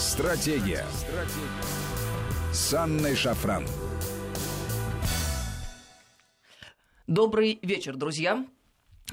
Стратегия. Стратегия. С Анной Шафран. Добрый вечер, друзья.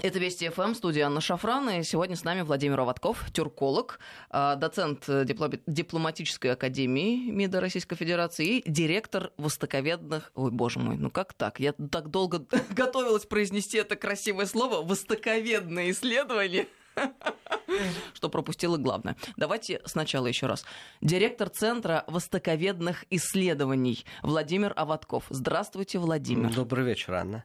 Это Вести ФМ, студия Анна Шафран, и сегодня с нами Владимир Оводков, тюрколог, а, доцент дипломатической академии МИДа Российской Федерации и директор востоковедных... Ой, боже мой, ну как так? Я так долго готовилась произнести это красивое слово «востоковедные исследования» что пропустила главное. Давайте сначала еще раз. Директор Центра востоковедных исследований Владимир Аватков. Здравствуйте, Владимир. Добрый вечер, Анна.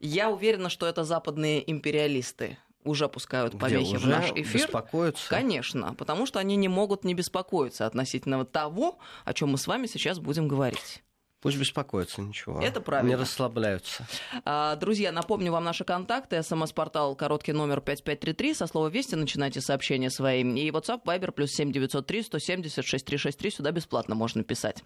Я уверена, что это западные империалисты уже пускают повехи уже в наш эфир. беспокоятся? Конечно, потому что они не могут не беспокоиться относительно того, о чем мы с вами сейчас будем говорить. Пусть беспокоятся, ничего. Это правильно. Не расслабляются. А, друзья, напомню вам наши контакты. СМС-портал короткий номер 5533. Со слова «Вести» начинайте сообщения свои. И WhatsApp, Viber, плюс 7903 170 6363. Сюда бесплатно можно писать.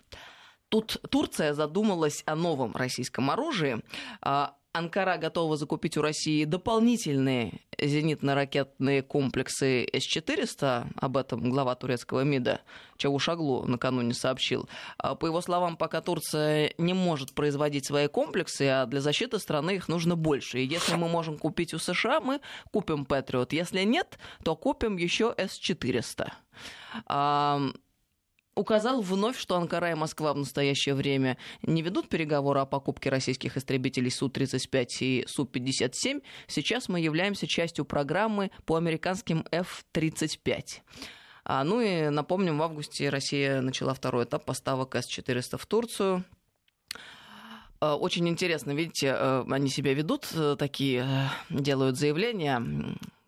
Тут Турция задумалась о новом российском оружии. А, Анкара готова закупить у России дополнительные зенитно-ракетные комплексы С-400. Об этом глава турецкого МИДа Чавушаглу накануне сообщил. А, по его словам, пока Турция не может производить свои комплексы, а для защиты страны их нужно больше. И если мы можем купить у США, мы купим Патриот. Если нет, то купим еще С-400 указал вновь, что Анкара и Москва в настоящее время не ведут переговоры о покупке российских истребителей Су-35 и Су-57. Сейчас мы являемся частью программы по американским F-35. А, ну и напомним, в августе Россия начала второй этап поставок С-400 в Турцию. А, очень интересно, видите, э, они себя ведут, э, такие э, делают заявления,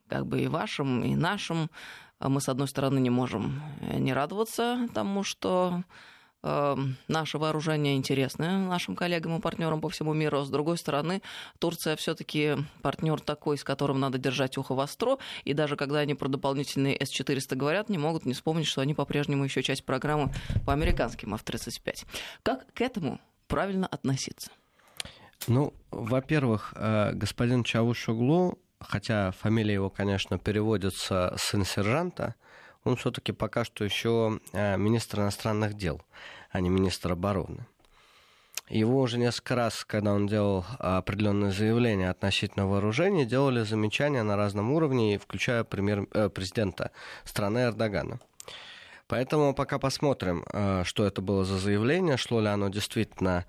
как бы и вашим, и нашим а мы, с одной стороны, не можем э, не радоваться тому, что э, наше вооружение интересное нашим коллегам и партнерам по всему миру. С другой стороны, Турция все-таки партнер такой, с которым надо держать ухо востро. И даже когда они про дополнительные С-400 говорят, не могут не вспомнить, что они по-прежнему еще часть программы по американским F-35. Как к этому правильно относиться? Ну, во-первых, э, господин Чавушоглу хотя фамилия его, конечно, переводится сын сержанта, он все-таки пока что еще э, министр иностранных дел, а не министр обороны. Его уже несколько раз, когда он делал определенные заявления относительно вооружения, делали замечания на разном уровне, включая премьер, э, президента страны Эрдогана. Поэтому пока посмотрим, э, что это было за заявление, шло ли оно действительно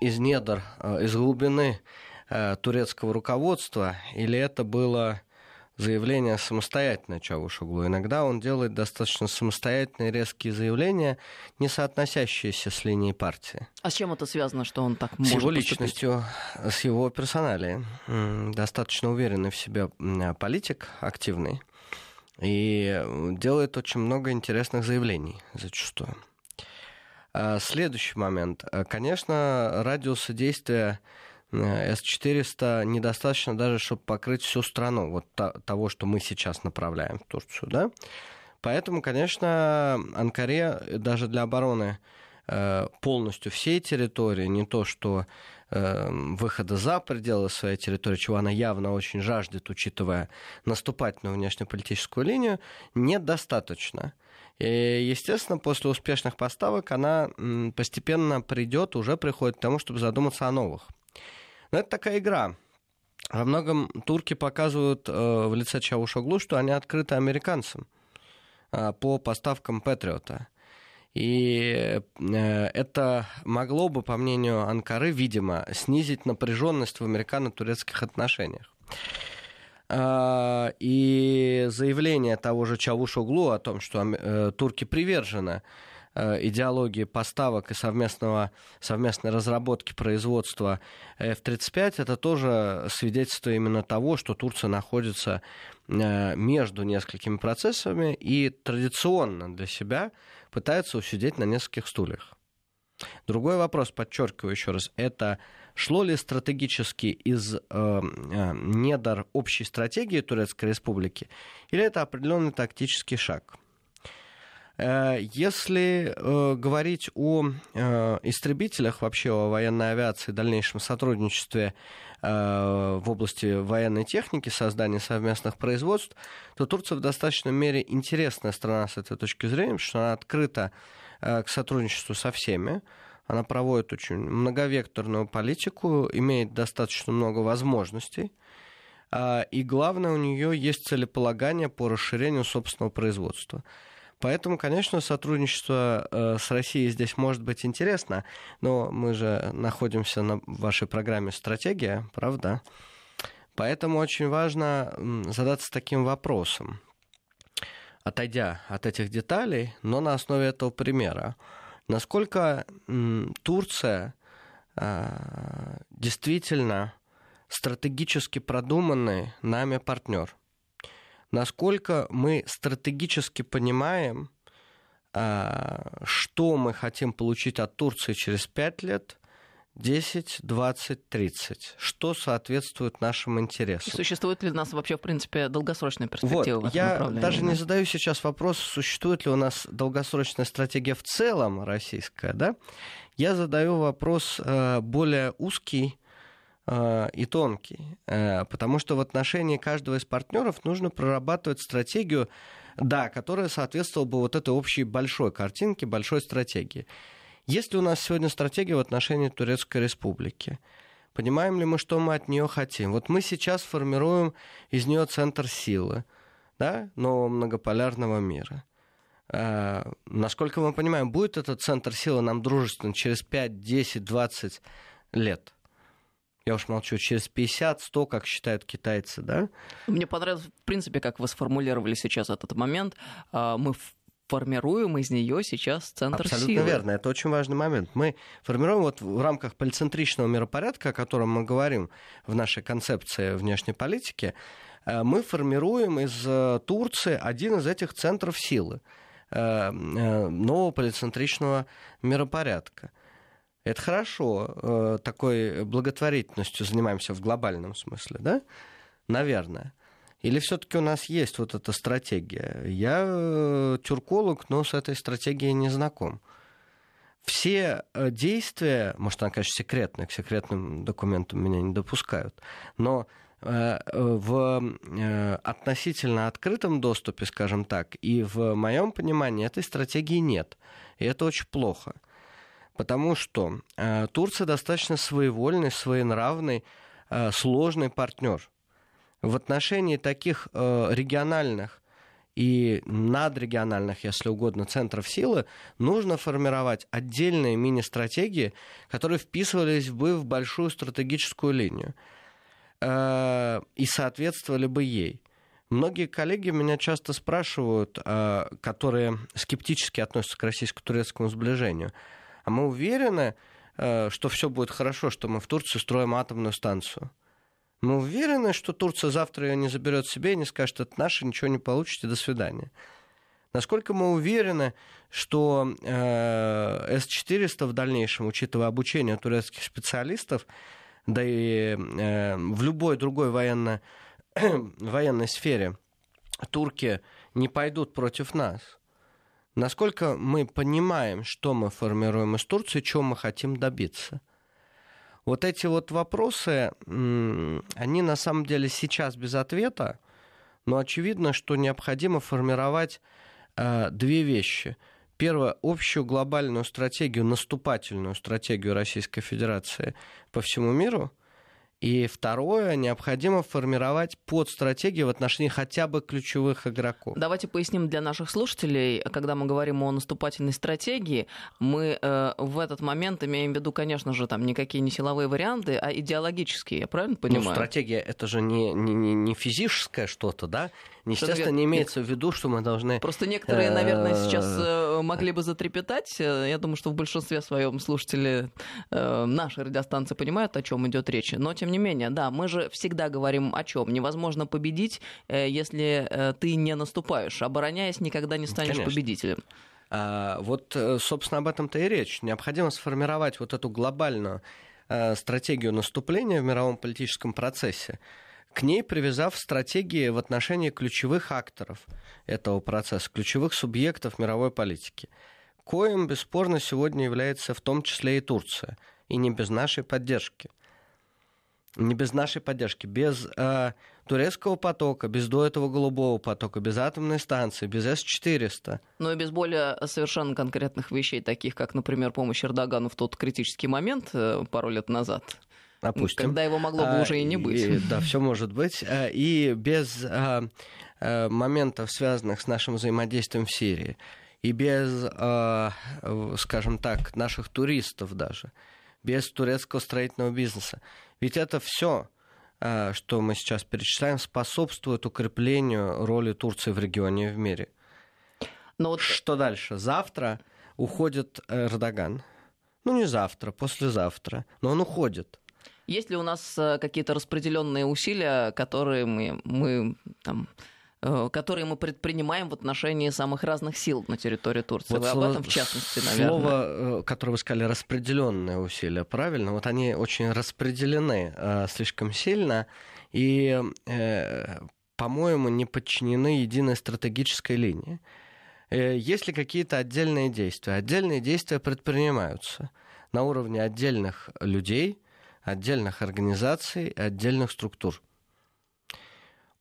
из недр, из глубины Э, турецкого руководства, или это было заявление самостоятельное Чавушоглу. Иногда он делает достаточно самостоятельные резкие заявления, не соотносящиеся с линией партии. А с чем это связано, что он так с может С его поступить? личностью, с его персоналией. Достаточно уверенный в себе политик, активный, и делает очень много интересных заявлений зачастую. А следующий момент. Конечно, радиусы действия Э, С-400 недостаточно даже, чтобы покрыть всю страну, вот того, что мы сейчас направляем в Турцию, да. Поэтому, конечно, Анкаре даже для обороны э, полностью всей территории, не то что э, выхода за пределы своей территории, чего она явно очень жаждет, учитывая наступательную внешнеполитическую линию, недостаточно. И, естественно, после успешных поставок она постепенно придет, уже приходит к тому, чтобы задуматься о новых. Но это такая игра. Во многом турки показывают э, в лице Чаушоглу, что они открыты американцам э, по поставкам Патриота. И э, это могло бы, по мнению Анкары, видимо, снизить напряженность в американо-турецких отношениях. И заявление того же Чавушоглу о том, что турки привержены идеологии поставок и совместного, совместной разработки производства F-35, это тоже свидетельство именно того, что Турция находится э, между несколькими процессами и традиционно для себя пытается усидеть на нескольких стульях. Другой вопрос, подчеркиваю еще раз, это шло ли стратегически из э, э, недр общей стратегии Турецкой Республики, или это определенный тактический шаг – Э, если э, говорить о э, истребителях, вообще о военной авиации, дальнейшем сотрудничестве в области военной техники, создания совместных производств, то Турция в достаточной мере интересная страна с этой точки зрения, потому что она открыта к сотрудничеству со всеми. Она проводит очень многовекторную политику, имеет достаточно много возможностей. И главное, у нее есть целеполагание по расширению собственного производства. Поэтому, конечно, сотрудничество э, с Россией здесь может быть интересно, но мы же находимся на вашей программе «Стратегия», правда? Поэтому очень важно задаться таким вопросом, отойдя от этих деталей, но на основе этого примера. Насколько Турция а, действительно стратегически продуманный нами партнер – насколько мы стратегически понимаем, а, что мы хотим получить от Турции через 5 лет, 10, 20, 30. Что соответствует нашим интересам? И существует ли у нас вообще, в принципе, долгосрочная перспектива? Вот, я даже не задаю сейчас вопрос, существует ли у нас долгосрочная стратегия в целом российская, да? Я задаю вопрос э, более узкий, и тонкий, э, потому что в отношении каждого из партнеров нужно прорабатывать стратегию, да, которая соответствовала бы вот этой общей большой картинке, большой стратегии. Есть ли у нас сегодня стратегия в отношении Турецкой Республики? Понимаем ли мы, что мы от нее хотим? Вот мы сейчас формируем из нее центр силы да, нового многополярного мира. А, насколько мы понимаем, будет этот центр силы нам дружествен через 5, 10, 20 лет? Я уж молчу, через 50-100, как считают китайцы, да? Мне понравилось, в принципе, как вы сформулировали сейчас этот момент. А, мы формируем из нее сейчас центр Абсолютно силы. верно, это очень важный момент. Мы формируем вот в рамках полицентричного миропорядка, о котором мы говорим в нашей концепции внешней политики, э, мы формируем из э, Турции один из этих центров силы э, нового полицентричного миропорядка. Это хорошо, э, такой благотворительностью занимаемся в глобальном смысле, да? Наверное. Или все-таки у нас есть вот эта стратегия? Я э, тюрколог, но с этой стратегией не знаком. Все э, действия, может, она, конечно, секретная, к секретным документам меня не допускают, но в относительно открытом доступе, скажем так, и в моем понимании этой стратегии нет. И это очень плохо. Потому что э, Турция достаточно своевольный, своенравный, э, сложный партнер. В отношении таких э, региональных и надрегиональных, если угодно, центров силы, нужно формировать отдельные мини-стратегии, которые вписывались бы в большую стратегическую линию э, и соответствовали бы ей. Многие коллеги меня часто спрашивают, э, которые скептически относятся к российско-турецкому сближению – а мы уверены, э, что все будет хорошо, что мы в Турции строим атомную станцию. Мы уверены, что Турция завтра ее не заберет себе и не скажет, это наше, ничего не получите, до свидания. Насколько мы уверены, что э, С-400 в дальнейшем, учитывая обучение турецких специалистов, да и э, в любой другой военно, военной сфере, турки не пойдут против нас – Насколько мы понимаем, что мы формируем из Турции, чего мы хотим добиться? Вот эти вот вопросы, они на самом деле сейчас без ответа, но очевидно, что необходимо формировать э, две вещи. Первое, общую глобальную стратегию, наступательную стратегию Российской Федерации по всему миру – и второе, необходимо формировать подстратегии в отношении хотя бы ключевых игроков. Давайте поясним для наших слушателей, когда мы говорим о наступательной стратегии, мы э, в этот момент имеем в виду, конечно же, там никакие не силовые варианты, а идеологические, я правильно ну, понимаю? Ну, стратегия это же не, не, не физическое что-то, да? Естественно, не имеется в виду, что мы должны... Просто некоторые, наверное, э, сейчас э, могли бы затрепетать. Э, я думаю, что в большинстве своем слушатели нашей радиостанции понимают, о чем идет речь. Но, тем не менее, да, мы же всегда говорим о чем. Невозможно победить, если ты не наступаешь. Обороняясь, никогда не станешь Конечно. победителем. А, вот, собственно, об этом-то и речь. Необходимо сформировать вот эту глобальную стратегию наступления в мировом политическом процессе к ней привязав стратегии в отношении ключевых акторов этого процесса, ключевых субъектов мировой политики. Коим, бесспорно, сегодня является в том числе и Турция, и не без нашей поддержки. Не без нашей поддержки, без э, турецкого потока, без до этого голубого потока, без атомной станции, без С-400. Но и без более совершенно конкретных вещей, таких как, например, помощь Эрдогану в тот критический момент э, пару лет назад. Допустим. Когда его могло бы а, уже и не быть. И, да, все может быть. А, и без а, а, моментов, связанных с нашим взаимодействием в Сирии, и без, а, скажем так, наших туристов даже, без турецкого строительного бизнеса. Ведь это все а, что мы сейчас перечисляем, способствует укреплению роли Турции в регионе и в мире. Но вот... Что дальше? Завтра уходит Эрдоган. Ну, не завтра, послезавтра, но он уходит. Есть ли у нас э, какие-то распределенные усилия, которые мы, мы там, э, которые мы предпринимаем в отношении самых разных сил на территории Турции. Вот Вы слово, об этом в частности, наверное. Слово, э, которое вы сказали, распределенные усилия, правильно? Вот они очень распределены э, слишком сильно и, э, по-моему, не подчинены единой стратегической линии. Э, есть ли какие-то отдельные действия? Отдельные действия предпринимаются на уровне отдельных людей – отдельных организаций, отдельных структур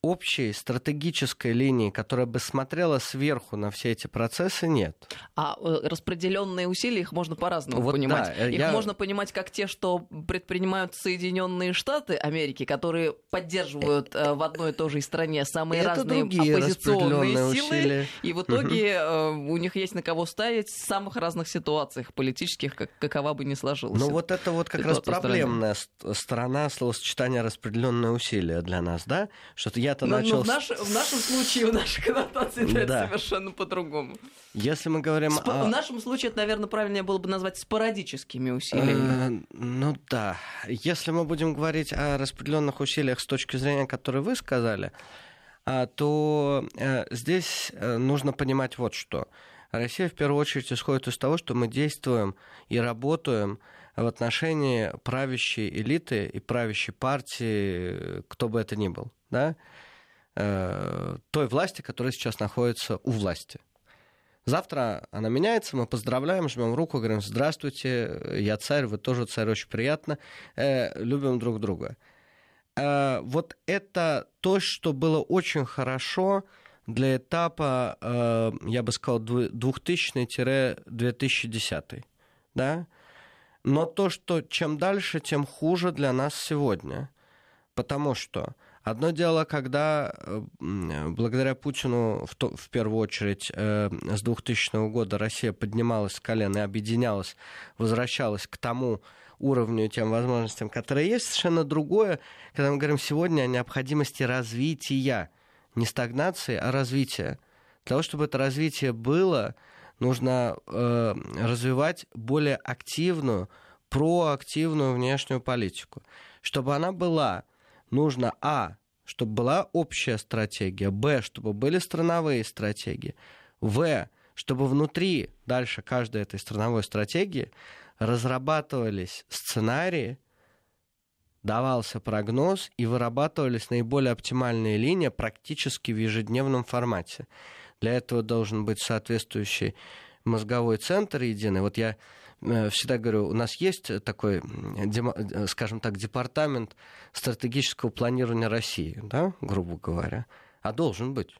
общей стратегической линии, которая бы смотрела сверху на все эти процессы, нет. А э, распределенные усилия, их можно по-разному вот понимать. Да, их я... можно понимать как те, что предпринимают Соединенные Штаты Америки, которые поддерживают э, в одной и той же стране самые Это разные оппозиционные силы, усилия. и в итоге у них есть на кого ставить в самых разных ситуациях политических, как, какова бы ни сложилась. Ну вот это вот как раз проблемная сторона словосочетания распределенные усилия для нас, да? Что-то я я-то но, начал... Но в, наш, в нашем случае, в нашей коннотации да. это совершенно по-другому. Если мы говорим Спо- о... В нашем случае это, наверное, правильнее было бы назвать спорадическими усилиями. Э, ну да. Если мы будем говорить о распределенных усилиях с точки зрения, которые вы сказали, а, то э, здесь э, нужно понимать вот что. Россия в первую очередь исходит из того, что мы действуем и работаем в отношении правящей элиты и правящей партии, кто бы это ни был да, э, той власти, которая сейчас находится у власти. Завтра она меняется, мы поздравляем, жмем руку, говорим, здравствуйте, я царь, вы тоже царь, очень приятно, э, любим друг друга. Э, вот это то, что было очень хорошо для этапа, э, я бы сказал, 2000-2010. Да? Но то, что чем дальше, тем хуже для нас сегодня. Потому что Одно дело, когда э, благодаря Путину в, то, в первую очередь э, с 2000 года Россия поднималась с колен и объединялась, возвращалась к тому уровню и тем возможностям, которые есть. Совершенно другое, когда мы говорим сегодня о необходимости развития, не стагнации, а развития. Для того, чтобы это развитие было, нужно э, развивать более активную, проактивную внешнюю политику. Чтобы она была нужно, а, чтобы была общая стратегия, б, чтобы были страновые стратегии, в, чтобы внутри дальше каждой этой страновой стратегии разрабатывались сценарии, давался прогноз и вырабатывались наиболее оптимальные линии практически в ежедневном формате. Для этого должен быть соответствующий мозговой центр единый. Вот я всегда говорю, у нас есть такой, э, скажем так, департамент стратегического планирования России, да, грубо говоря, а должен быть.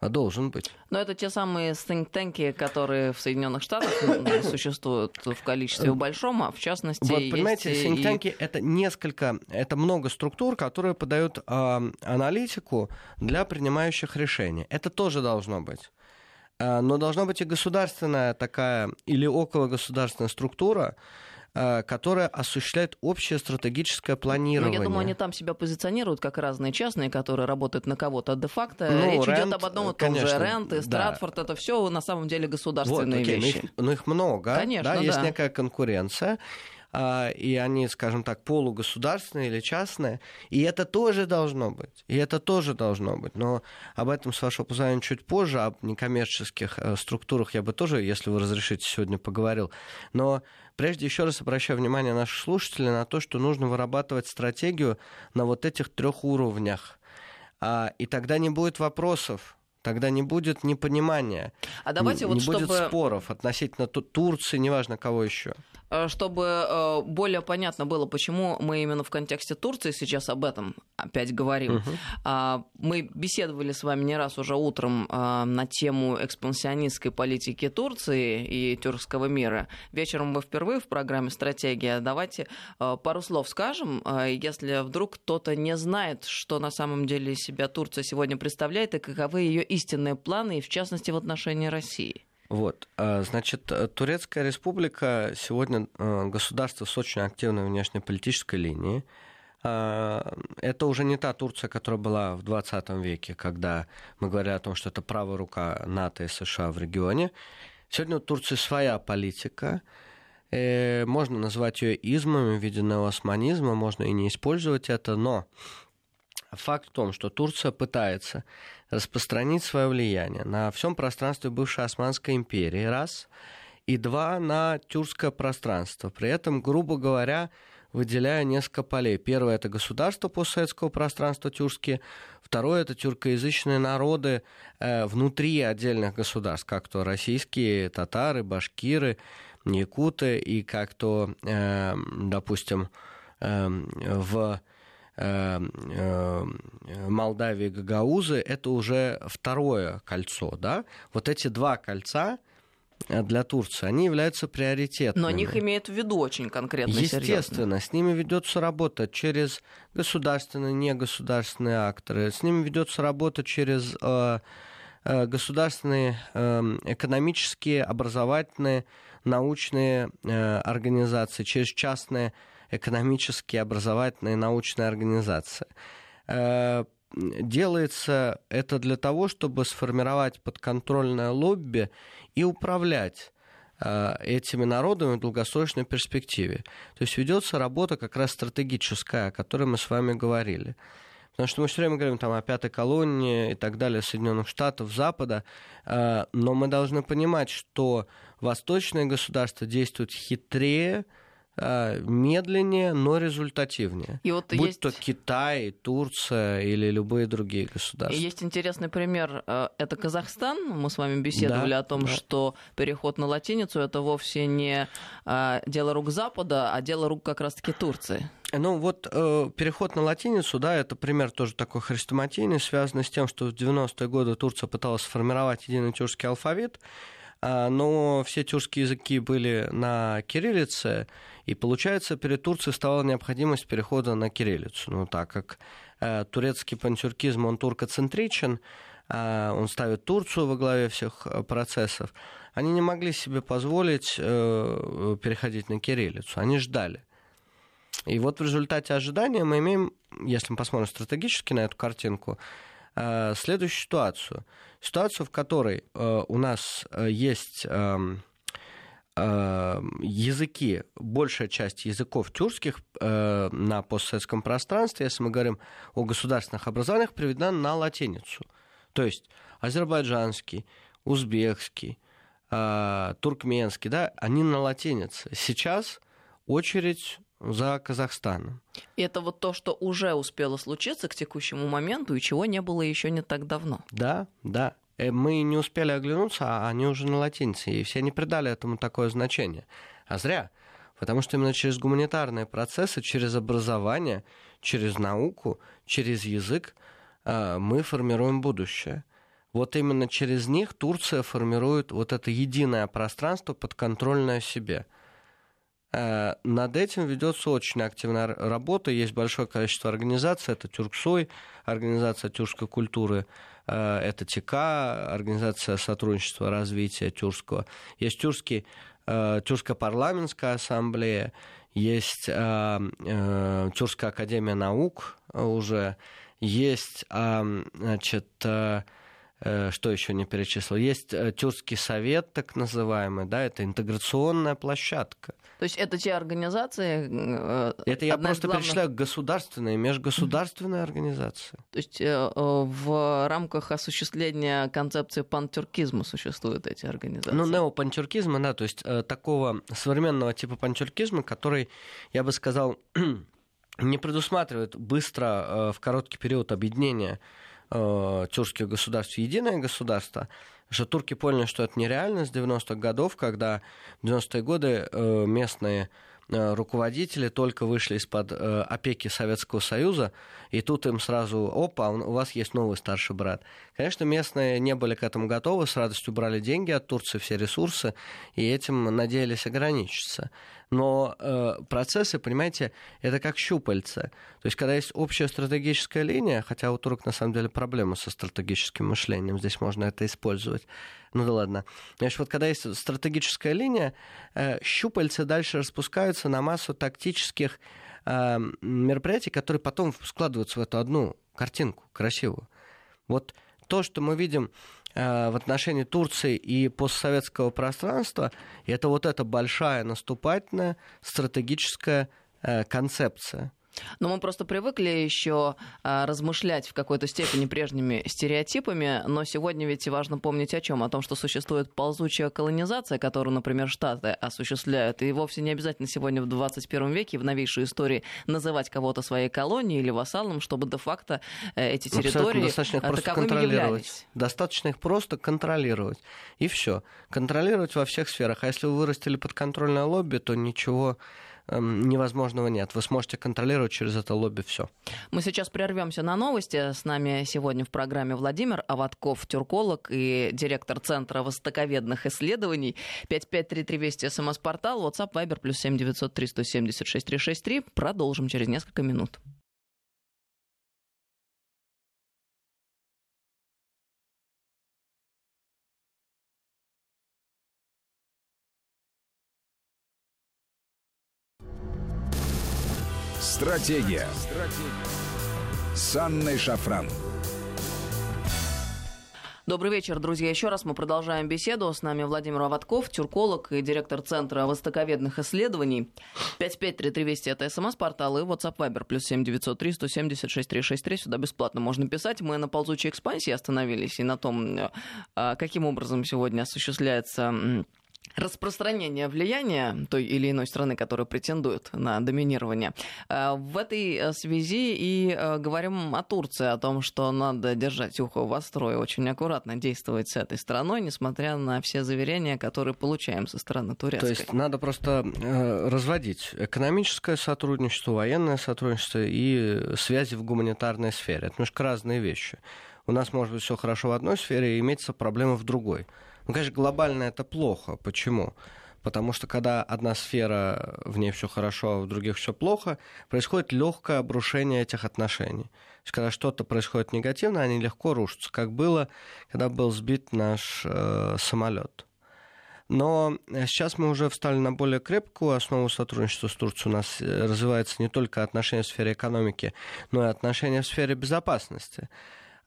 А должен быть. Но это те самые think которые в Соединенных Штатах существуют в количестве э, большом, а в частности... Вот, понимаете, think и... это несколько, это много структур, которые подают э, аналитику для принимающих решения. Это тоже должно быть. А, но должна быть и государственная такая или около государственная структура, а, которая осуществляет общее стратегическое планирование. Ну, я думаю, они там себя позиционируют как разные частные, которые работают на кого-то. А де-факто ну, речь Рент, идет об одном и том конечно, же. Рент и Стратфорд да. это все на самом деле государственные вот, окей, вещи. Но их, но их много. Конечно, да, да. Есть некая конкуренция. А, и они, скажем так, полугосударственные или частные, и это тоже должно быть, и это тоже должно быть, но об этом, с вашего позволения, чуть позже, об некоммерческих э, структурах я бы тоже, если вы разрешите, сегодня поговорил, но прежде еще раз обращаю внимание наших слушателей на то, что нужно вырабатывать стратегию на вот этих трех уровнях, а, и тогда не будет вопросов, тогда не будет непонимания, а давайте не, вот не чтобы... будет споров относительно Турции, неважно кого еще. Э, чтобы э, более понятно было, почему мы именно в контексте Турции сейчас об этом опять говорим. Uh-huh. Мы беседовали с вами не раз уже утром э, на тему экспансионистской политики Турции и тюркского мира. Вечером мы впервые в программе «Стратегия». Давайте пару слов скажем, если вдруг кто-то не знает, что на самом деле себя Турция сегодня представляет и каковы ее истинные планы, и в частности в отношении России. Вот, а, значит, э, Турецкая республика сегодня э, государство с очень активной внешнеполитической линией. Это уже не та Турция, которая была в 20 веке, когда мы говорили о том, что это правая рука НАТО и США в регионе. Сегодня у Турции своя политика. Э, можно назвать ее измами в виде неоосманизма, можно и не использовать это, но факт в том, что Турция пытается распространить свое влияние на всем пространстве бывшей Османской империи, раз, и два, на тюркское пространство. При этом, грубо говоря, выделяя несколько полей. Первое – это государство постсоветского пространства тюркские. Второе – это тюркоязычные народы э, внутри отдельных государств, как то российские татары, башкиры, якуты и как то, э, допустим, э, в Эм, эм, Молдавии Гагаузы, это уже второе кольцо, да? Вот эти два кольца э, для Турции, они являются приоритетными. Но них имеют в виду очень конкретно. Естественно, серьезно. с ними ведется работа через государственные, негосударственные акторы, с ними ведется работа через э, э, государственные э, экономические, образовательные, научные организации, через частные экономические, образовательные, научные организации. Э, делается это для того, чтобы сформировать подконтрольное лобби и управлять э, этими народами в долгосрочной перспективе. То есть ведется работа как раз стратегическая, о которой мы с вами говорили. Потому что мы все время говорим там, о пятой колонии и так далее Соединенных Штатов, Запада, э, но мы должны понимать, что восточные государства действуют хитрее, медленнее, но результативнее. И вот Будь есть... то Китай, Турция или любые другие государства. И есть интересный пример. Э, это Казахстан. Мы с вами беседовали да, о том, да. что переход на латиницу это вовсе не а, дело рук Запада, а дело рук как раз-таки Турции. Ну вот э, переход на латиницу, да, это пример тоже такой хрестоматийный, связанный с тем, что в 90-е годы Турция пыталась сформировать единый тюркский алфавит, но все тюркские языки были на кириллице, и получается, перед Турцией стала необходимость перехода на кириллицу. Ну, так как э, турецкий пантюркизм, он туркоцентричен, э, он ставит Турцию во главе всех э, процессов, они не могли себе позволить э, переходить на кириллицу, они ждали. И вот в результате ожидания мы имеем, если мы посмотрим стратегически на эту картинку, следующую ситуацию. Ситуацию, в которой э, у нас э, есть... Э, Эм, языки, большая часть языков тюркских э, на постсоветском пространстве, если мы говорим о государственных образованиях, приведена на латиницу. То есть азербайджанский, узбекский, э, туркменский, да, они на латинице. Сейчас очередь за Казахстаном. И это вот то, что уже успело случиться к текущему моменту и чего не было еще не так давно. Да, да. Э, мы не успели оглянуться, а они уже на латинице, и все не придали этому такое значение. А зря. Потому что именно через гуманитарные процессы, через образование, через науку, через язык э, мы формируем будущее. Вот именно через них Турция формирует вот это единое пространство подконтрольное себе. Э, над этим ведется очень активная работа. Есть большое количество организаций. Это Тюрксой, организация тюркской культуры Э, это ТК, Организация сотрудничества развития тюркского. Есть тюркский, э, Тюркская парламентская ассамблея, есть Тюркская академия наук уже, есть значит, что еще не перечислил? Есть э, Тюркский совет, так называемый, да, это интеграционная площадка. То есть это те организации... Э, это я просто главных... перечисляю государственные, межгосударственные организации. То есть в рамках осуществления концепции пантюркизма существуют эти организации? Ну, неопантюркизма, да, то есть такого современного типа пантюркизма, который, я бы сказал, не предусматривает быстро в короткий период объединения э, тюркских государств единое государство, что турки поняли, что это нереально с 90-х годов, когда в 90-е годы э, местные Э, руководители только вышли из-под э, опеки Советского Союза, и тут им сразу, опа, у вас есть новый старший брат. Конечно, местные не были к этому готовы, с радостью брали деньги от Турции, все ресурсы, и этим надеялись ограничиться. Но э, процессы, понимаете, это как щупальца. То есть, когда есть общая стратегическая линия, хотя у турок на самом деле проблема со стратегическим мышлением, здесь можно это использовать, ну да ладно. Значит, вот когда есть стратегическая линия, э, щупальца дальше распускаются на массу тактических э, мероприятий, которые потом складываются в эту одну картинку красивую. Вот то, что мы видим э, в отношении Турции и постсоветского пространства, это вот эта большая наступательная стратегическая концепция – но мы просто привыкли еще а, размышлять в какой-то степени прежними стереотипами, но сегодня ведь важно помнить о чем? О том, что существует ползучая колонизация, которую, например, Штаты осуществляют, и вовсе не обязательно сегодня в 21 веке, в новейшей истории, называть кого-то своей колонией или вассалом, чтобы де-факто э, эти территории достаточно их э, просто контролировать. Являлись. Достаточно их просто контролировать. И все. Контролировать во всех сферах. А если вы вырастили подконтрольное лобби, то ничего невозможного нет. Вы сможете контролировать через это лобби все. Мы сейчас прервемся на новости. С нами сегодня в программе Владимир Аватков, тюрколог и директор Центра востоковедных исследований. 5533 Вести, СМС-портал, WhatsApp, Viber, плюс 7903 176 363. Продолжим через несколько минут. Стратегия. С Анной Шафран. Добрый вечер, друзья. Еще раз мы продолжаем беседу. С нами Владимир Аватков, тюрколог и директор Центра востоковедных исследований. 553320 это смс-портал и WhatsApp Viber плюс 7903 176 363. Сюда бесплатно можно писать. Мы на ползучей экспансии остановились и на том, а, каким образом сегодня осуществляется распространение влияния той или иной страны, которая претендует на доминирование. Э, в этой э, связи и э, говорим о Турции, о том, что надо держать ухо востро и очень аккуратно действовать с этой страной, несмотря на все заверения, которые получаем со стороны турецкой. То есть надо просто разводить экономическое сотрудничество, военное сотрудничество и связи в гуманитарной сфере. Это немножко разные вещи. У нас может быть все хорошо в одной сфере и имеется проблема в другой. Ну, конечно, глобально это плохо. Почему? Потому что когда одна сфера, в ней все хорошо, а в других все плохо, происходит легкое обрушение этих отношений. То есть, когда что-то происходит негативно, они легко рушатся, как было, когда был сбит наш э, самолет. Но сейчас мы уже встали на более крепкую основу сотрудничества с Турцией. У нас э, развивается не только отношения в сфере экономики, но и отношения в сфере безопасности.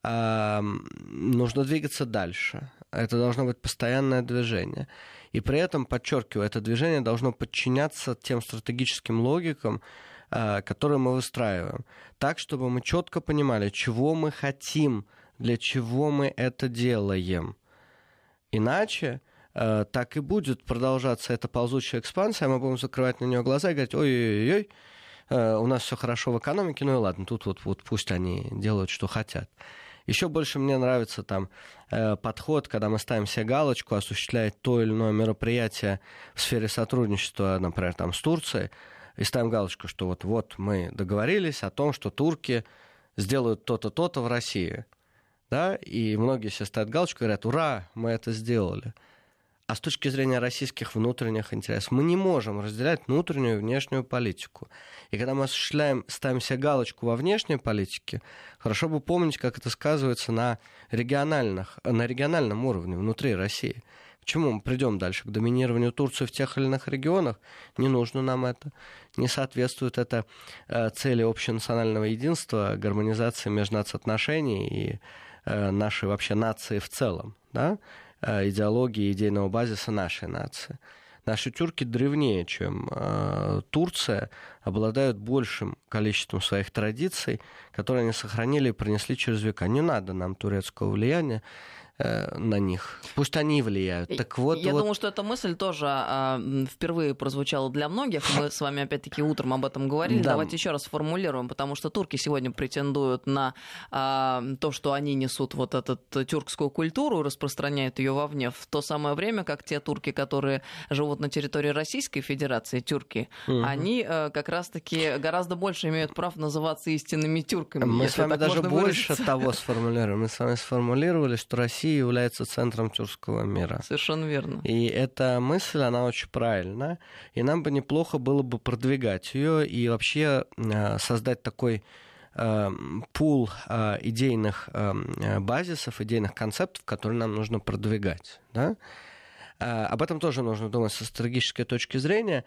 Нужно двигаться дальше. Это должно быть постоянное движение. И при этом, подчеркиваю, это движение должно подчиняться тем стратегическим логикам, а, которые мы выстраиваем. Так, чтобы мы четко понимали, чего мы хотим, для чего мы это делаем. Иначе а, так и будет продолжаться эта ползучая экспансия, мы будем закрывать на нее глаза и говорить, ой-ой-ой, а, у нас все хорошо в экономике, ну и ладно, тут вот, вот пусть они делают, что хотят. Еще больше мне нравится там э, подход, когда мы ставим себе галочку, осуществляет то или иное мероприятие в сфере сотрудничества, например, там с Турцией, и ставим галочку, что вот, вот мы договорились о том, что турки сделают то-то, то-то в России. Да? И многие себе ставят галочку и говорят, ура, мы это сделали. А с точки зрения российских внутренних интересов, мы не можем разделять внутреннюю и внешнюю политику. И когда мы осуществляем, ставим себе галочку во внешней политике, хорошо бы помнить, как это сказывается на, региональных, на региональном уровне внутри России. Почему мы придем дальше к доминированию Турции в тех или иных регионах? Не нужно нам это. Не соответствует это э, цели общенационального единства, гармонизации межнаций отношений и нашей вообще нации в целом, да, идеологии идейного базиса нашей нации. Наши тюрки древнее, чем э, Турция, обладают большим количеством своих традиций, которые они сохранили и принесли через века. Не надо нам турецкого влияния. Э, на них. Пусть они влияют. Так вот, Я вот... думаю, что эта мысль тоже а, впервые прозвучала для многих. Мы с вами опять-таки утром об этом говорили. Да. Давайте еще раз сформулируем, потому что турки сегодня претендуют на а, то, что они несут вот эту тюркскую культуру, распространяют ее вовне, в то самое время, как те турки, которые живут на территории Российской Федерации, тюрки, угу. они а, как раз-таки гораздо больше имеют прав называться истинными тюрками. Мы с вами даже больше выразиться. того сформулируем. Мы с вами сформулировали, что Россия Россия является центром тюркского мира. Совершенно верно. И эта мысль, она очень правильна. И нам бы неплохо было бы продвигать ее и вообще э, создать такой э, пул э, идейных базисов, идейных концептов, которые нам нужно продвигать. Да? Об этом тоже нужно думать со стратегической точки зрения.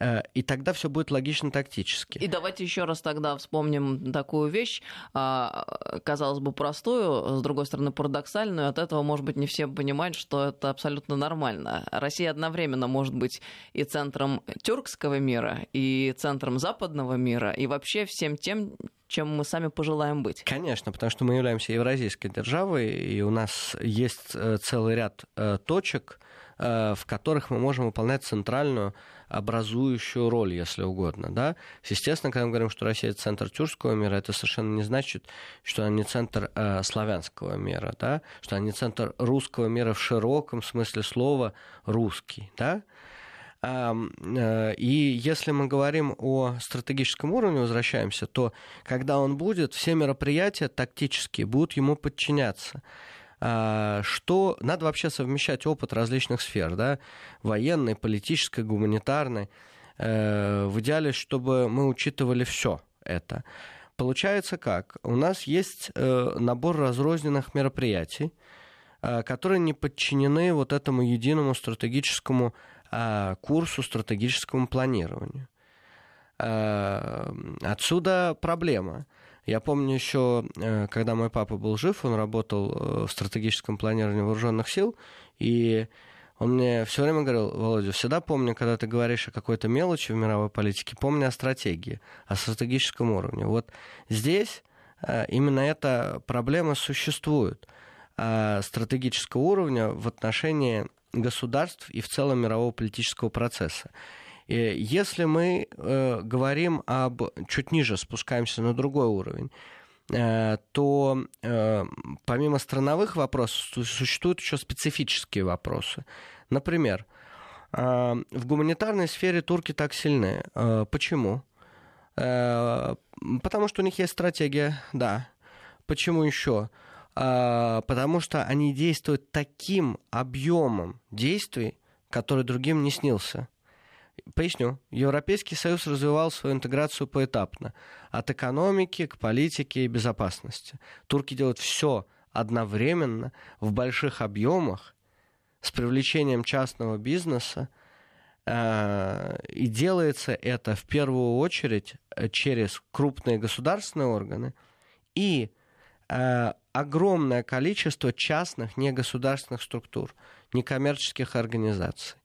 Э, и тогда все будет логично тактически. И давайте еще раз тогда вспомним такую вещь, а, казалось бы, простую, с другой стороны, парадоксальную. От этого, может быть, не все понимают, что это абсолютно нормально. Россия одновременно может быть и центром тюркского мира, и центром западного мира, и вообще всем тем, чем мы сами пожелаем быть. Конечно, потому что мы являемся евразийской державой, и у нас есть э, целый ряд э, точек, в которых мы можем выполнять центральную образующую роль, если угодно. Да? Естественно, когда мы говорим, что Россия это центр тюркского мира, это совершенно не значит, что она не центр э, славянского мира, да? что она не центр русского мира в широком смысле слова русский. Да? Э, и если мы говорим о стратегическом уровне, возвращаемся, то когда он будет, все мероприятия тактические будут ему подчиняться. А, что надо вообще совмещать опыт различных сфер, да, военной, политической, гуманитарной, э, в идеале, чтобы мы учитывали все это. Получается как? У нас есть э, набор разрозненных мероприятий, э, которые не подчинены вот этому единому стратегическому а, курсу, стратегическому планированию. Отсюда проблема. Я помню еще, э, когда мой папа был жив, он работал э, в стратегическом планировании вооруженных сил, и он мне все время говорил, Володя, всегда помню, когда ты говоришь о какой-то мелочи в мировой политике, помни о стратегии, о стратегическом уровне. Вот здесь э, именно эта проблема существует стратегического уровня в отношении государств и в целом мирового политического процесса. И если мы э, говорим об... чуть ниже спускаемся на другой уровень, э, то э, помимо страновых вопросов существуют еще специфические вопросы. Например, э, в гуманитарной сфере турки так сильны. Э, почему? Э, потому что у них есть стратегия, да. Почему еще? Э, потому что они действуют таким объемом действий, который другим не снился. Поясню. Европейский Союз развивал свою интеграцию поэтапно. От экономики к политике и безопасности. Турки делают все одновременно, в больших объемах, с привлечением частного бизнеса. Э, и делается это в первую очередь э, через крупные государственные органы и э, огромное количество частных негосударственных структур, некоммерческих организаций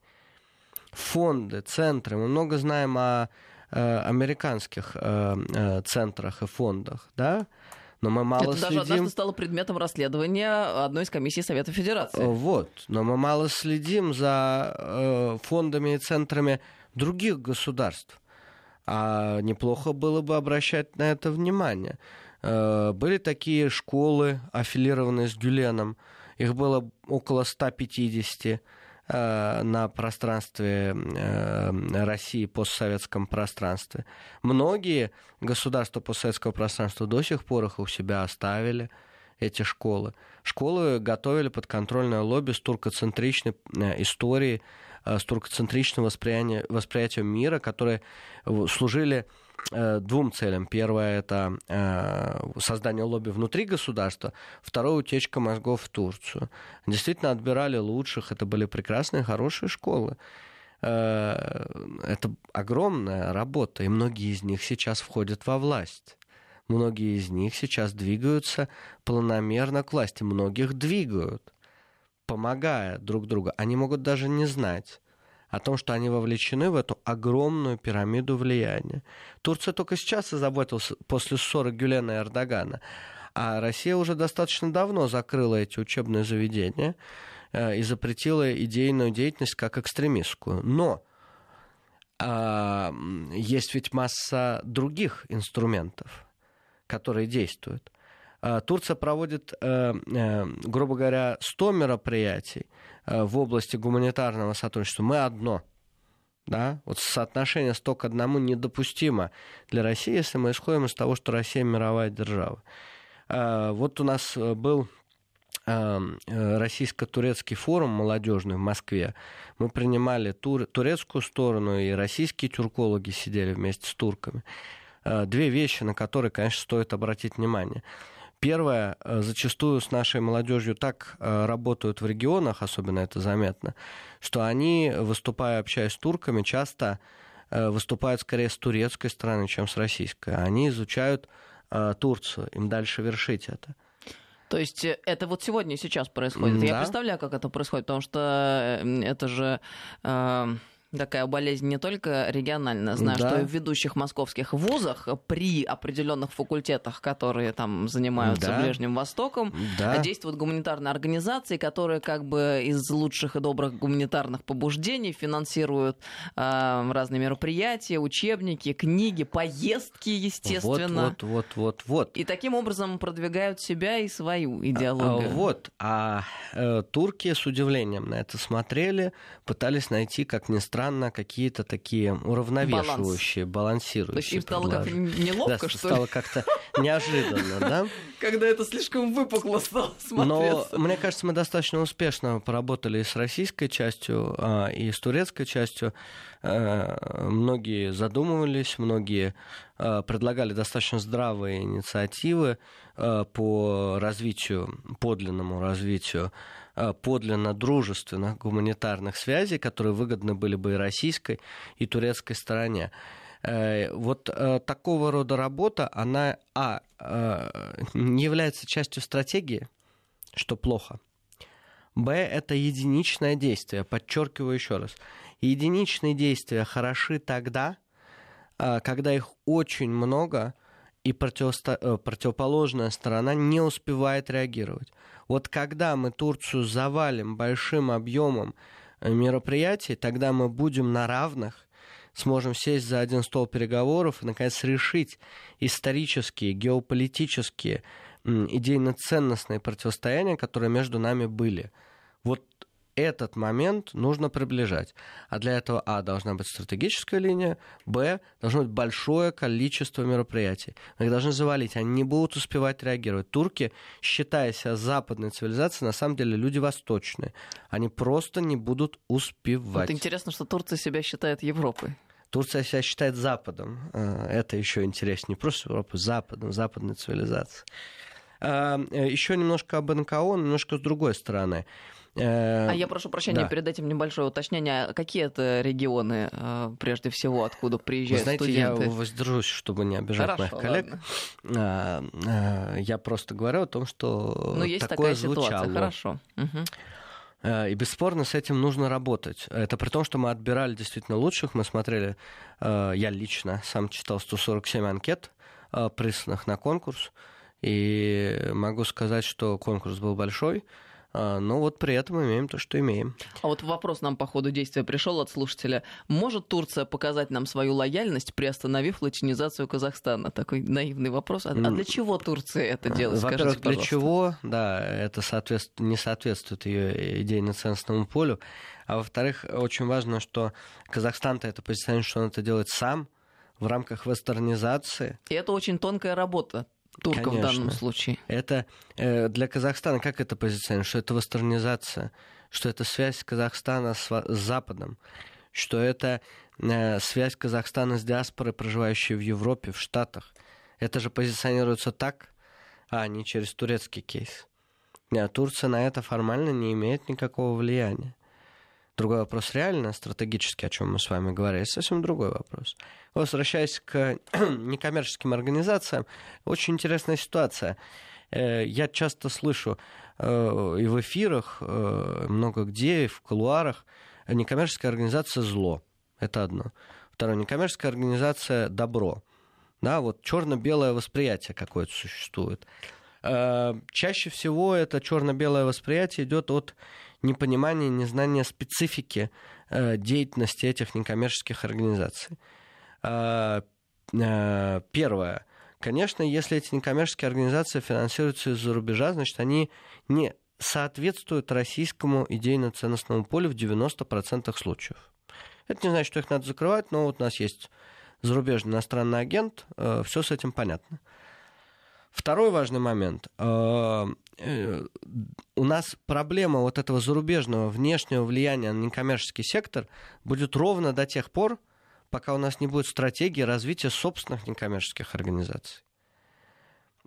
фонды, центры. Мы много знаем о э, американских э, э, центрах и фондах, да? Но мы мало Это следим... даже однажды стало предметом расследования одной из комиссий Совета Федерации. Вот. Но мы мало следим за э, фондами и центрами других государств. А неплохо было бы обращать на это внимание. Э, были такие школы, аффилированные с Гюленом. Их было около 150 Э, на пространстве э, России, постсоветском пространстве. Многие государства постсоветского пространства до сих пор их у себя оставили, эти школы. Школы готовили под контрольное лобби с туркоцентричной э, историей, с туркоцентричным восприятием, мира, которые служили Э, двум целям. Первое – это э, создание лобби внутри государства. Второе – утечка мозгов в Турцию. Действительно отбирали лучших. Это были прекрасные, хорошие школы. Э, это огромная работа, и многие из них сейчас входят во власть. Многие из них сейчас двигаются планомерно к власти. Многих двигают, помогая друг другу. Они могут даже не знать о том, что они вовлечены в эту огромную пирамиду влияния. Турция только сейчас озаботилась после ссоры Гюлена и Эрдогана. А Россия уже достаточно давно закрыла эти учебные заведения э, и запретила идейную деятельность как экстремистскую. Но э, есть ведь масса других инструментов, которые действуют. Э, Турция проводит, э, э, грубо говоря, 100 мероприятий в области гуманитарного сотрудничества. Мы одно – да, вот соотношение 100 к 1 недопустимо для России, если мы исходим из того, что Россия мировая держава. Вот у нас был а, э, российско-турецкий форум молодежный в Москве. Мы принимали тур, турецкую сторону, и российские тюркологи сидели вместе с турками. Две вещи, на которые, конечно, стоит обратить внимание. Первое, э, зачастую с нашей молодежью так работают в регионах, особенно это заметно, что они, выступая, общаясь с турками, часто выступают скорее с турецкой стороны, чем с российской. Они изучают э, Турцию, им дальше вершить это. То есть э, это вот сегодня и сейчас происходит. Да. Я представляю, как это происходит, потому что э, это же э, такая болезнь не только региональная. Знаю, да. что и в ведущих московских вузах при определенных факультетах, которые там занимаются да. Ближним Востоком, да. действуют гуманитарные организации, которые как бы из лучших и добрых гуманитарных побуждений финансируют э, разные мероприятия, учебники, книги, поездки, естественно. Вот, вот, вот, вот, вот. И таким образом продвигают себя и свою идеологию. А, вот. А э, турки с удивлением на это смотрели, пытались найти, как ни странно, странно какие-то такие уравновешивающие, Баланс. балансирующие. То есть им стало как неловко, да, что стало как-то неожиданно, да? Когда это слишком выпукло стало смотреться. Но мне кажется, мы достаточно успешно поработали и с российской частью, а, и с турецкой частью. Э, многие задумывались, многие э, предлагали достаточно здравые инициативы э, по развитию, подлинному развитию подлинно дружественных гуманитарных связей, которые выгодны были бы и российской, и турецкой стороне. Вот такого рода работа, она, а, не является частью стратегии, что плохо. Б, это единичное действие, подчеркиваю еще раз единичные действия хороши тогда, когда их очень много, и. Э, противоположная сторона не успевает реагировать. Вот когда мы Турцию завалим большим объемом э, мероприятий, тогда мы будем на равных, сможем сесть за один стол переговоров и, наконец, решить исторические, геополитические, идейно-ценностные противостояния, которые между нами были. Вот этот момент нужно приближать. А для этого, а, должна быть стратегическая линия, б, должно быть большое количество мероприятий. Мы их должны завалить, они не будут успевать реагировать. Турки, считая себя западной цивилизацией, на самом деле люди восточные. Они просто не будут успевать. Вот интересно, что Турция себя считает Европой. Турция себя считает Западом. А, это еще интереснее. Не просто Европу, Западом, западной цивилизацией. А, э, еще немножко об НКО, немножко с другой стороны. А я прошу прощения, да. перед этим небольшое уточнение. Какие это регионы, э, прежде всего, откуда приезжают Вы знаете, студенты? я воздержусь, чтобы не обижать Хорошо, моих коллег. Ладно. А, я просто говорю о том, что ну, есть такое такая звучало. ситуация. Хорошо. Угу. И бесспорно с этим нужно работать. Это при том, что мы отбирали действительно лучших. Мы смотрели, я лично сам читал 147 анкет, присланных на конкурс. И могу сказать, что конкурс был большой. А, но вот при этом имеем то, что имеем. А вот вопрос нам по ходу действия пришел от слушателя. Может Турция показать нам свою лояльность, приостановив латинизацию Казахстана? Такой наивный вопрос. А, а для чего Турция это делает? Во-первых, Скажите, для чего? Да, это соответствует, не соответствует ее идейно-ценностному полю. А во-вторых, очень важно, что Казахстан-то это позиционирует, что он это делает сам в рамках вестернизации. И это очень тонкая работа турков Конечно. в данном случае. Это э, для Казахстана как это позиционирует? Что это вестернизация, что это связь Казахстана с, с Западом, что это э, связь Казахстана с диаспорой, проживающей в Европе, в Штатах. Это же позиционируется так, а не через турецкий кейс. Нет, Турция на это формально не имеет никакого влияния. Другой вопрос реально, стратегически, о чем мы с вами говорили, совсем другой вопрос. Возвращаясь к некоммерческим организациям, очень интересная ситуация. Э, я часто слышу э, и в эфирах, э, много где, и в кулуарах, некоммерческая организация зло. Это одно. Второе, некоммерческая организация добро. Да, вот черно-белое восприятие какое-то существует. Чаще всего это черно-белое восприятие идет от непонимание, незнание специфики э, деятельности этих некоммерческих организаций. Э, э, первое. Конечно, если эти некоммерческие организации финансируются из-за рубежа, значит, они не соответствуют российскому идейно-ценностному полю в 90% случаев. Это не значит, что их надо закрывать, но вот у нас есть зарубежный иностранный агент, все с этим понятно. Второй важный момент. Э, э, у нас проблема вот этого зарубежного внешнего влияния на некоммерческий сектор будет ровно до тех пор, пока у нас не будет стратегии развития собственных некоммерческих организаций.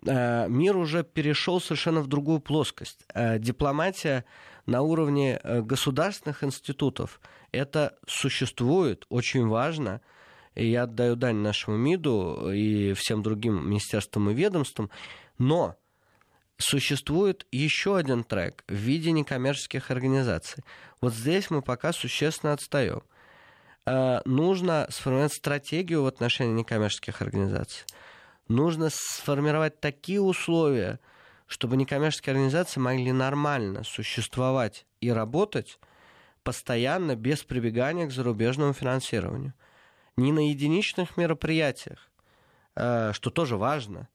Э, мир уже перешел совершенно в другую плоскость. Дипломатия на уровне государственных институтов это существует, очень важно – и я отдаю дань нашему МИДу и всем другим министерствам и ведомствам, но существует еще один трек в виде некоммерческих организаций. Вот здесь мы пока существенно отстаем. Э, нужно сформировать стратегию в отношении некоммерческих организаций. Нужно сформировать такие условия, чтобы некоммерческие организации могли нормально существовать и работать постоянно без прибегания к зарубежному финансированию не на единичных мероприятиях, э, что тоже важно,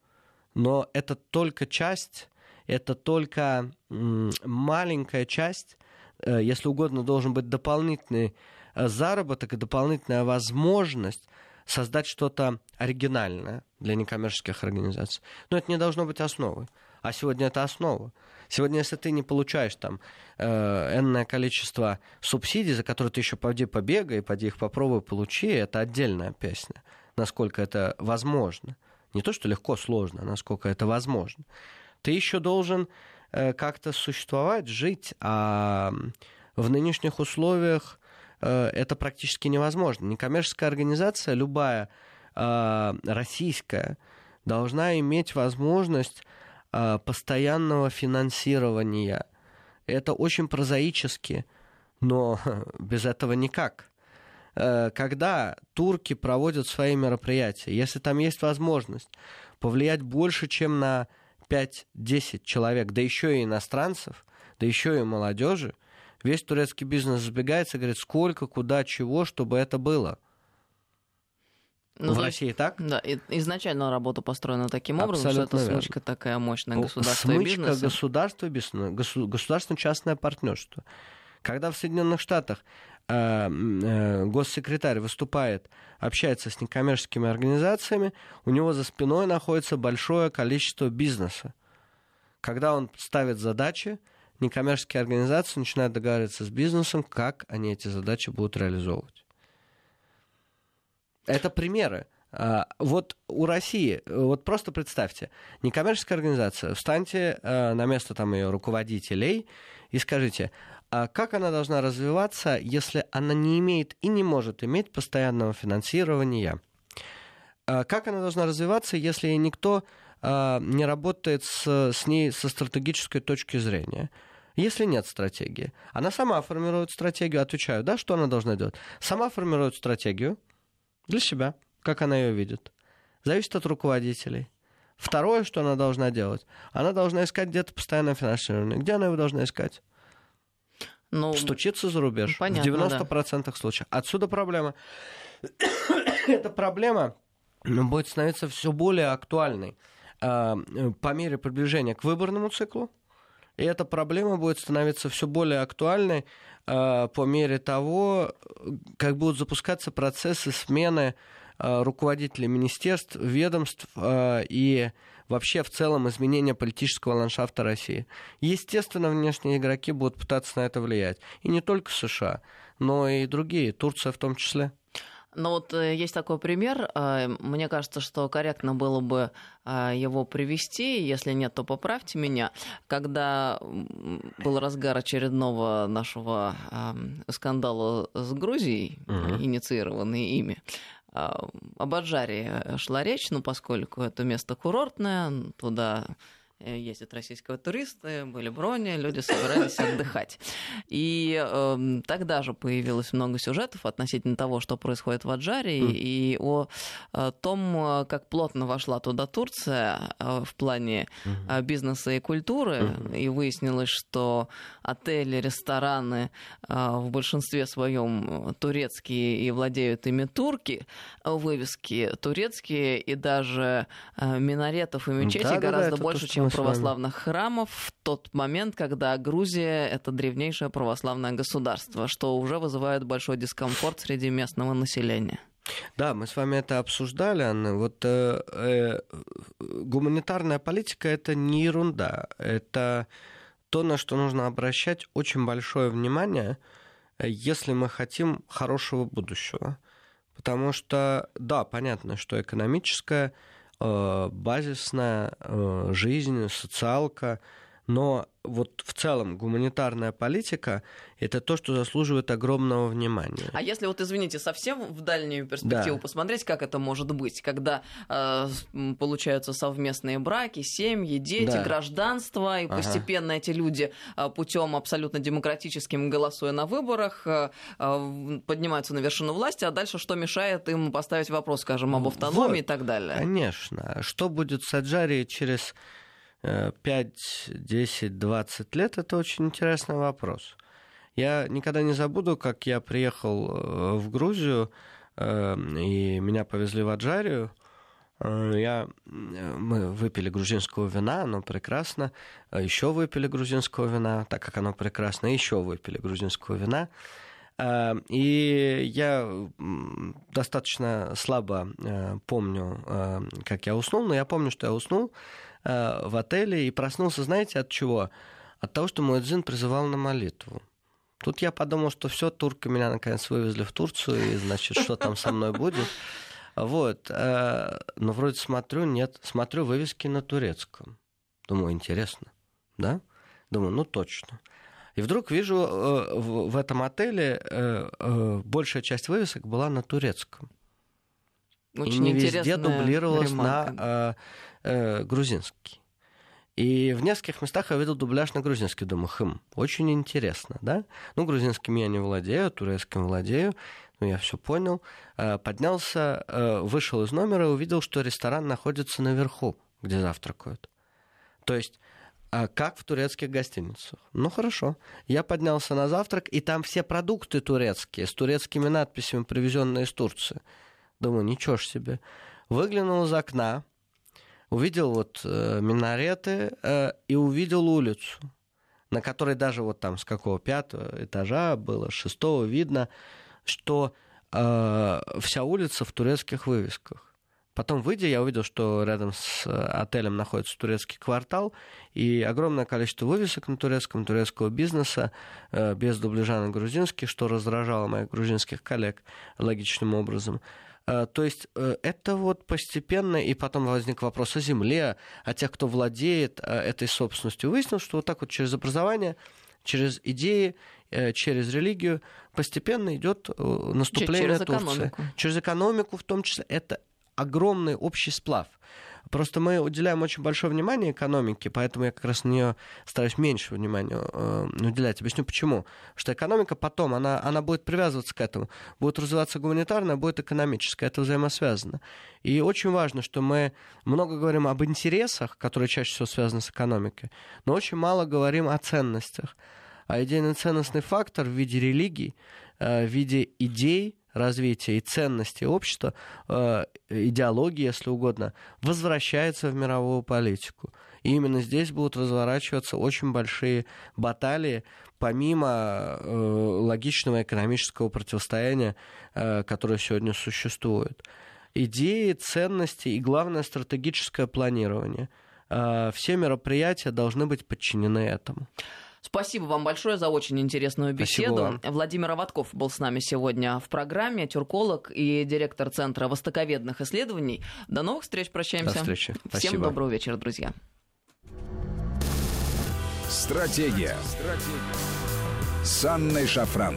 но это только часть, это только маленькая часть, э, если угодно, должен быть дополнительный э, заработок и дополнительная возможность создать что-то оригинальное для некоммерческих организаций. Но это не должно быть основой. А сегодня это основа. Сегодня, если ты не получаешь там э, энное количество субсидий, за которые ты еще поди побегай, поди их попробуй получи, это отдельная песня. Насколько это возможно. Не то, что легко, сложно, а насколько это возможно. Ты еще должен э, как-то существовать, жить, а в нынешних условиях э, это практически невозможно. Некоммерческая организация, любая э, российская, должна иметь возможность постоянного финансирования. Это очень прозаически, но без этого никак. Э, когда турки проводят свои мероприятия, если там есть возможность повлиять больше, чем на 5-10 человек, да еще и иностранцев, да еще и молодежи, весь турецкий бизнес сбегается говорит, сколько, куда, чего, чтобы это было – ну, в России так? Да, изначально работа построена таким образом, Абсолютно что это смычка такая мощная государства смычка и бизнеса. государства бизнеса, государственно-частное партнерство. Когда в Соединенных Штатах э, э, госсекретарь выступает, общается с некоммерческими организациями, у него за спиной находится большое количество бизнеса. Когда он ставит задачи, некоммерческие организации начинают договариваться с бизнесом, как они эти задачи будут реализовывать. Это примеры. А, вот у России, вот просто представьте, некоммерческая организация, встаньте а, на место там ее руководителей и скажите, а как она должна развиваться, если она не имеет и не может иметь постоянного финансирования? Как она должна развиваться, если никто не работает с, с ней со стратегической точки зрения? Если нет стратегии, она сама формирует стратегию, отвечаю, да, что она должна делать? Сама формирует стратегию, для себя, как она ее видит. Зависит от руководителей. Второе, что она должна делать, она должна искать где-то постоянное финансирование. Где она его должна искать? Ну, Стучиться за рубеж. Понятно, в 90% да. случаев. Отсюда проблема. Эта проблема ну, будет становиться все более актуальной э, по мере приближения к выборному циклу. И эта проблема будет становиться все более актуальной э, по мере того, как будут запускаться процессы смены э, руководителей министерств, ведомств э, и вообще в целом изменения политического ландшафта России. Естественно, внешние игроки будут пытаться на это влиять. И не только США, но и другие, Турция в том числе. Но вот э, есть такой пример. Э, мне кажется, что корректно было бы э, его привести. Если нет, то поправьте меня. Когда был разгар очередного нашего скандала с Грузией, угу. инициированный ими, об Аджаре шла речь, ну, поскольку это место курортное, туда Э, ездят российские туристы, были брони, люди собирались отдыхать. И э, тогда же появилось много сюжетов относительно того, что происходит в Аджаре, mm. и о, о том, как плотно вошла туда Турция э, в плане mm-hmm. бизнеса и культуры. Mm-hmm. И выяснилось, что отели, рестораны э, в большинстве своем турецкие и владеют ими турки, вывески турецкие, и даже э, минаретов и мечетей да, гораздо да, да, больше, чем православных храмов в тот момент, когда Грузия — это древнейшее православное государство, что уже вызывает большой дискомфорт среди местного населения. Да, мы с вами это обсуждали, Анна. Вот э, э, гуманитарная политика это не ерунда, это то, на что нужно обращать очень большое внимание, если мы хотим хорошего будущего. Потому что, да, понятно, что экономическая базисная э, жизнь, социалка, но вот в целом гуманитарная политика это то, что заслуживает огромного внимания. А если вот, извините, совсем в дальнюю перспективу да. посмотреть, как это может быть, когда э, получаются совместные браки, семьи, дети, да. гражданство, и ага. постепенно эти люди э, путем абсолютно демократическим, голосуя на выборах, э, э, поднимаются на вершину власти, а дальше что мешает им поставить вопрос, скажем, об автономии вот, и так далее? Конечно. Что будет с Аджарией через 5, 10, 20 лет, это очень интересный вопрос. Я никогда не забуду, как я приехал э, в Грузию, э, и меня повезли в Аджарию. Э, я, мы выпили грузинского вина, оно прекрасно. Еще выпили грузинского вина, так как оно прекрасно, еще выпили грузинского вина. И я достаточно слабо помню, как я уснул, но я помню, что я уснул Э, в отеле и проснулся, знаете, от чего? От того, что мой дзин призывал на молитву. Тут я подумал, что все, турки меня наконец вывезли в Турцию, и, значит, что там со мной будет. Вот. Э, но вроде смотрю, нет. Смотрю вывески на турецком. Думаю, интересно, да? Думаю, ну точно. И вдруг вижу э, в этом отеле большая часть вывесок была на турецком. Очень и не везде дублировалась ремарка. на э, грузинский. И в нескольких местах я видел дубляж на грузинский. Думаю, хм, очень интересно, да? Ну, грузинским я не владею, турецким владею. Ну, я все понял. Э, поднялся, э, вышел из номера и увидел, что ресторан находится наверху, где завтракают. То есть э, как в турецких гостиницах. Ну хорошо. Я поднялся на завтрак, и там все продукты турецкие, с турецкими надписями, привезенные из Турции. Думаю, ничего ж себе. Выглянул из окна, увидел вот э, минареты э, и увидел улицу, на которой даже вот там с какого пятого этажа было, шестого видно, что э, вся улица в турецких вывесках. Потом, выйдя, я увидел, что рядом с э, отелем находится турецкий квартал, и огромное количество вывесок на турецком, турецкого бизнеса, э, без дубляжа на грузинский, что раздражало моих грузинских коллег логичным образом. Э, то есть э, это вот постепенно, и потом возник вопрос о земле, о тех, кто владеет э, этой собственностью. Выяснилось, что вот так вот через образование, через идеи, через религию постепенно идет наступление через Турции. Экономику. Через экономику в том числе. Это огромный общий сплав. Просто мы уделяем очень большое внимание экономике, поэтому я как раз на нее стараюсь меньше внимания э, уделять. Объясню почему. Что экономика потом, она, она будет привязываться к этому. Будет развиваться гуманитарная, будет экономическая. Это взаимосвязано. И очень важно, что мы много говорим об интересах, которые чаще всего связаны с экономикой, но очень мало говорим о ценностях. А идейно-ценностный фактор в виде религий, э, в виде идей, развития и ценностей общества, э, идеологии, если угодно, возвращается в мировую политику. И именно здесь будут разворачиваться очень большие баталии, помимо э, логичного экономического противостояния, э, которое сегодня существует. Идеи, ценности и, главное, стратегическое планирование. Все мероприятия должны быть подчинены этому. Спасибо вам большое за очень интересную беседу. Владимир Аватков был с нами сегодня в программе, тюрколог и директор Центра востоковедных исследований. До новых встреч, прощаемся. До встречи. Спасибо. Всем доброго вечера, друзья. Стратегия. Стратегия. С Анной Шафран.